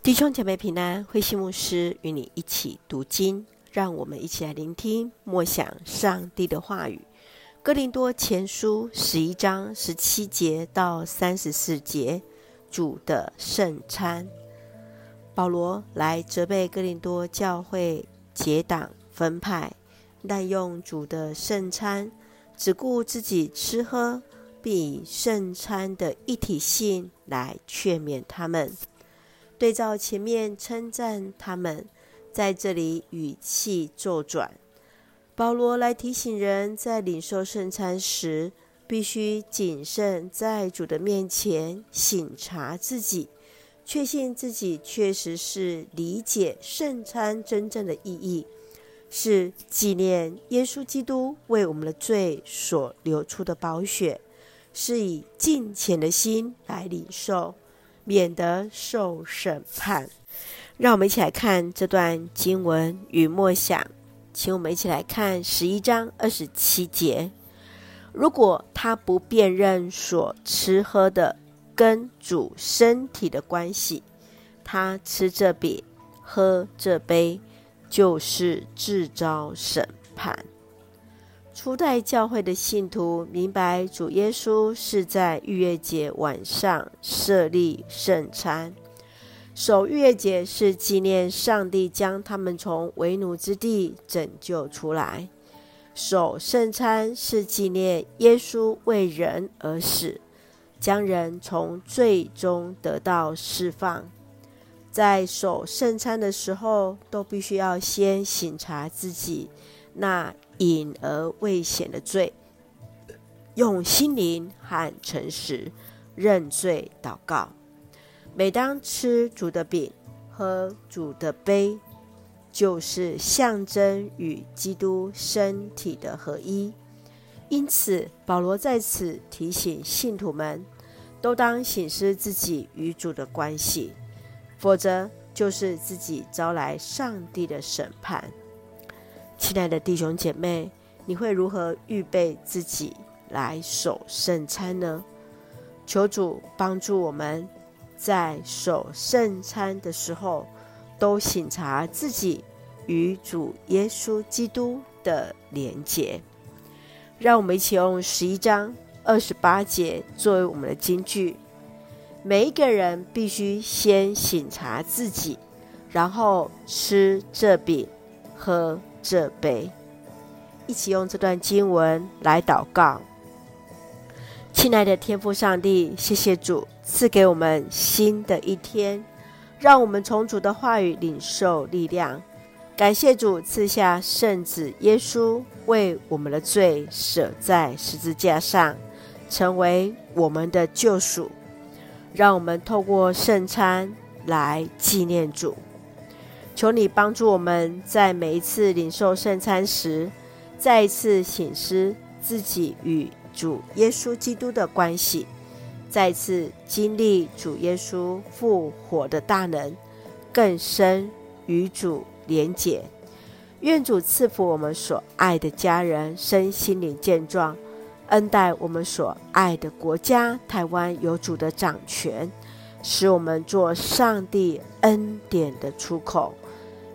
弟兄姐妹平安，慧馨牧师与你一起读经，让我们一起来聆听默想上帝的话语。哥林多前书十一章十七节到三十四节，主的圣餐。保罗来责备哥林多教会结党分派，滥用主的圣餐，只顾自己吃喝，并以圣餐的一体性来劝勉他们。对照前面称赞他们，在这里语气骤转。保罗来提醒人，在领受圣餐时，必须谨慎，在主的面前省察自己，确信自己确实是理解圣餐真正的意义，是纪念耶稣基督为我们的罪所流出的宝血，是以敬虔的心来领受。免得受审判。让我们一起来看这段经文与默想，请我们一起来看十一章二十七节。如果他不辨认所吃喝的跟主身体的关系，他吃这饼喝这杯，就是自招审判。初代教会的信徒明白，主耶稣是在逾越节晚上设立圣餐。守逾越节是纪念上帝将他们从为奴之地拯救出来；守圣餐是纪念耶稣为人而死，将人从罪中得到释放。在守圣餐的时候，都必须要先省察自己那隐而未显的罪，用心灵和诚实认罪祷告。每当吃主的饼、喝主的杯，就是象征与基督身体的合一。因此，保罗在此提醒信徒们，都当省思自己与主的关系，否则就是自己招来上帝的审判。亲爱的弟兄姐妹，你会如何预备自己来守圣餐呢？求主帮助我们，在守圣餐的时候，都省察自己与主耶稣基督的连结。让我们一起用十一章二十八节作为我们的金句：每一个人必须先省察自己，然后吃这饼，喝这杯，一起用这段经文来祷告。亲爱的天父上帝，谢谢主赐给我们新的一天，让我们从主的话语领受力量。感谢主赐下圣子耶稣为我们的罪舍在十字架上，成为我们的救赎。让我们透过圣餐来纪念主。求你帮助我们在每一次领受圣餐时，再一次省思自己与主耶稣基督的关系，再次经历主耶稣复活的大能，更深与主连结。愿主赐福我们所爱的家人身心灵健壮，恩待我们所爱的国家台湾有主的掌权，使我们做上帝恩典的出口。